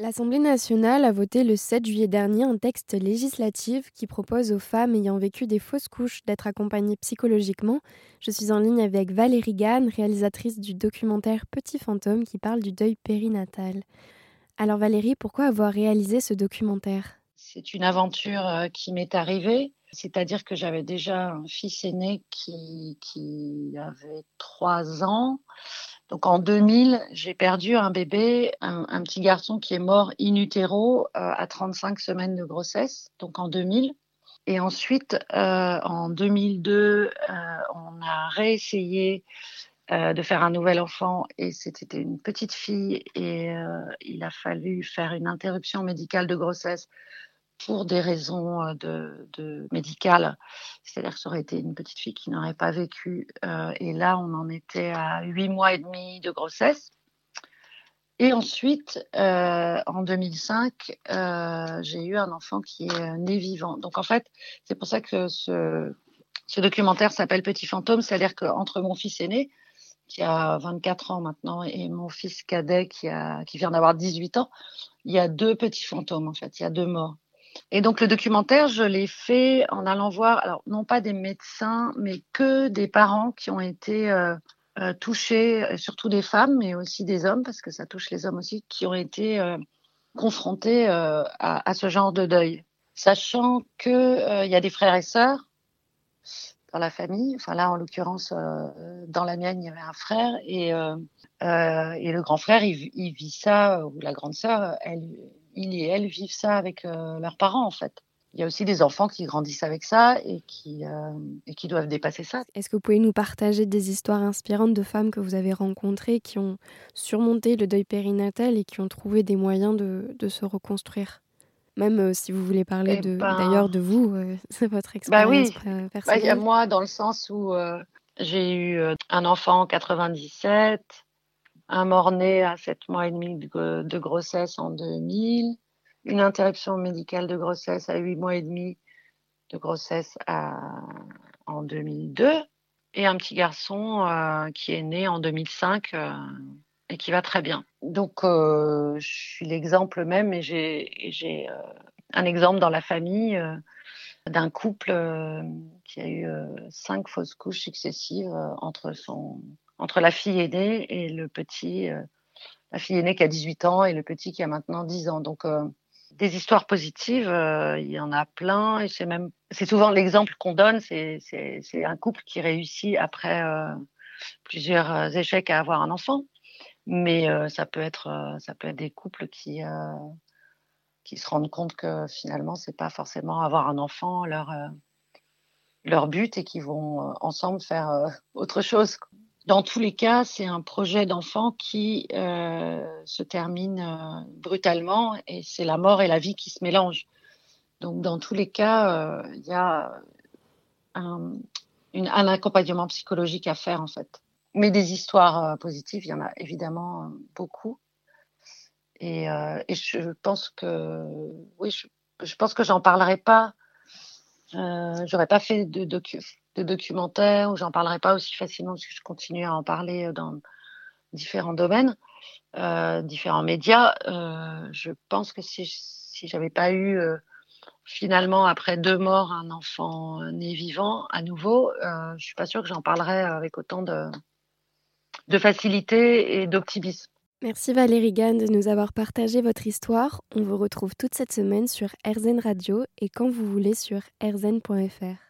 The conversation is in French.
L'Assemblée nationale a voté le 7 juillet dernier un texte législatif qui propose aux femmes ayant vécu des fausses couches d'être accompagnées psychologiquement. Je suis en ligne avec Valérie Gann, réalisatrice du documentaire Petit fantôme qui parle du deuil périnatal. Alors Valérie, pourquoi avoir réalisé ce documentaire? C'est une aventure euh, qui m'est arrivée, c'est-à-dire que j'avais déjà un fils aîné qui, qui avait trois ans donc en 2000, j'ai perdu un bébé, un, petit garçon qui est mort in utero euh, à 35 semaines de grossesse, donc en 2000. Et ensuite, euh, en 2002, euh, on a réessayé de faire un nouvel enfant et c'était une petite fille et il a fallu faire une interruption médicale de grossesse pour des raisons euh, de, médicales. C'est-à-dire que ça aurait été une petite fille qui n'aurait pas vécu. Euh, et là, on en était à huit mois et demi de grossesse. Et ensuite, euh, en 2005, j'ai eu un enfant qui est né vivant. Donc en fait, c'est pour ça que ce, documentaire s'appelle Petit fantôme, c'est-à-dire qu'entre mon fils aîné, qui a 24 ans maintenant, et mon fils cadet qui vient d'avoir 18 ans, il y a deux petits fantômes en fait, il y a deux morts. Et donc le documentaire, je l'ai fait en allant voir, alors non pas des médecins, mais que des parents qui ont été euh, euh, touchés, euh, surtout des femmes, mais aussi des hommes, parce que ça touche les hommes aussi, qui ont été confrontés à, à, ce genre de deuil. Sachant qu'il y a des frères et sœurs dans la famille, enfin là en l'occurrence dans la mienne il y avait un frère et, et le grand frère il, il vit ça, ou la grande sœur, elle ils et elles vivent ça avec euh, leurs parents en fait. Il y a aussi des enfants qui grandissent avec ça et qui, euh, et qui doivent dépasser ça. Est-ce que vous pouvez nous partager des histoires inspirantes de femmes que vous avez rencontrées qui ont surmonté le deuil périnatal et qui ont trouvé des moyens de, de se reconstruire? Même euh, si vous voulez parler eh de, ben d'ailleurs de vous, c'est votre expérience bah oui. personnelle. Bah, y a moi, dans le sens où j'ai eu un enfant en 97, un mort-né à 7 mois et demi de, grossesse en 2000, une interruption médicale de grossesse à 8 mois et demi de grossesse en 2002 et un petit garçon euh, qui est né en 2005 euh, et qui va très bien. Donc euh, je suis l'exemple même et j'ai un exemple dans la famille d'un couple qui a eu cinq fausses couches successives entre son entre la fille aînée et le petit, euh, la fille aînée qui a 18 ans et le petit qui a maintenant 10 ans. Donc, euh, des histoires positives, euh, il y en a plein et c'est même, c'est souvent l'exemple qu'on donne, c'est, c'est, un couple qui réussit après plusieurs échecs à avoir un enfant. Mais ça peut être, ça peut être des couples qui, qui se rendent compte que finalement, c'est pas forcément avoir un enfant leur, leur but et qui vont ensemble faire autre chose. Dans tous les cas, c'est un projet d'enfant qui euh, se termine euh, brutalement et c'est la mort et la vie qui se mélangent. Donc, dans tous les cas, euh, il y a un, une, un, accompagnement psychologique à faire en fait. Mais des histoires positives, il y en a évidemment beaucoup. Et, et je pense que, oui, je, je pense que j'en parlerai pas. J'aurais pas fait de docu de documentaires où j'en parlerai pas aussi facilement parce que je continue à en parler euh, dans différents domaines, euh, différents médias. Euh, je pense que si, si j'avais pas eu finalement après deux morts un enfant né vivant à nouveau, je suis pas sûre que j'en parlerais avec autant de, de facilité et d'optimisme. Merci Valérie Gann de nous avoir partagé votre histoire. On vous retrouve toute cette semaine sur RZN Radio et quand vous voulez sur rzn.fr.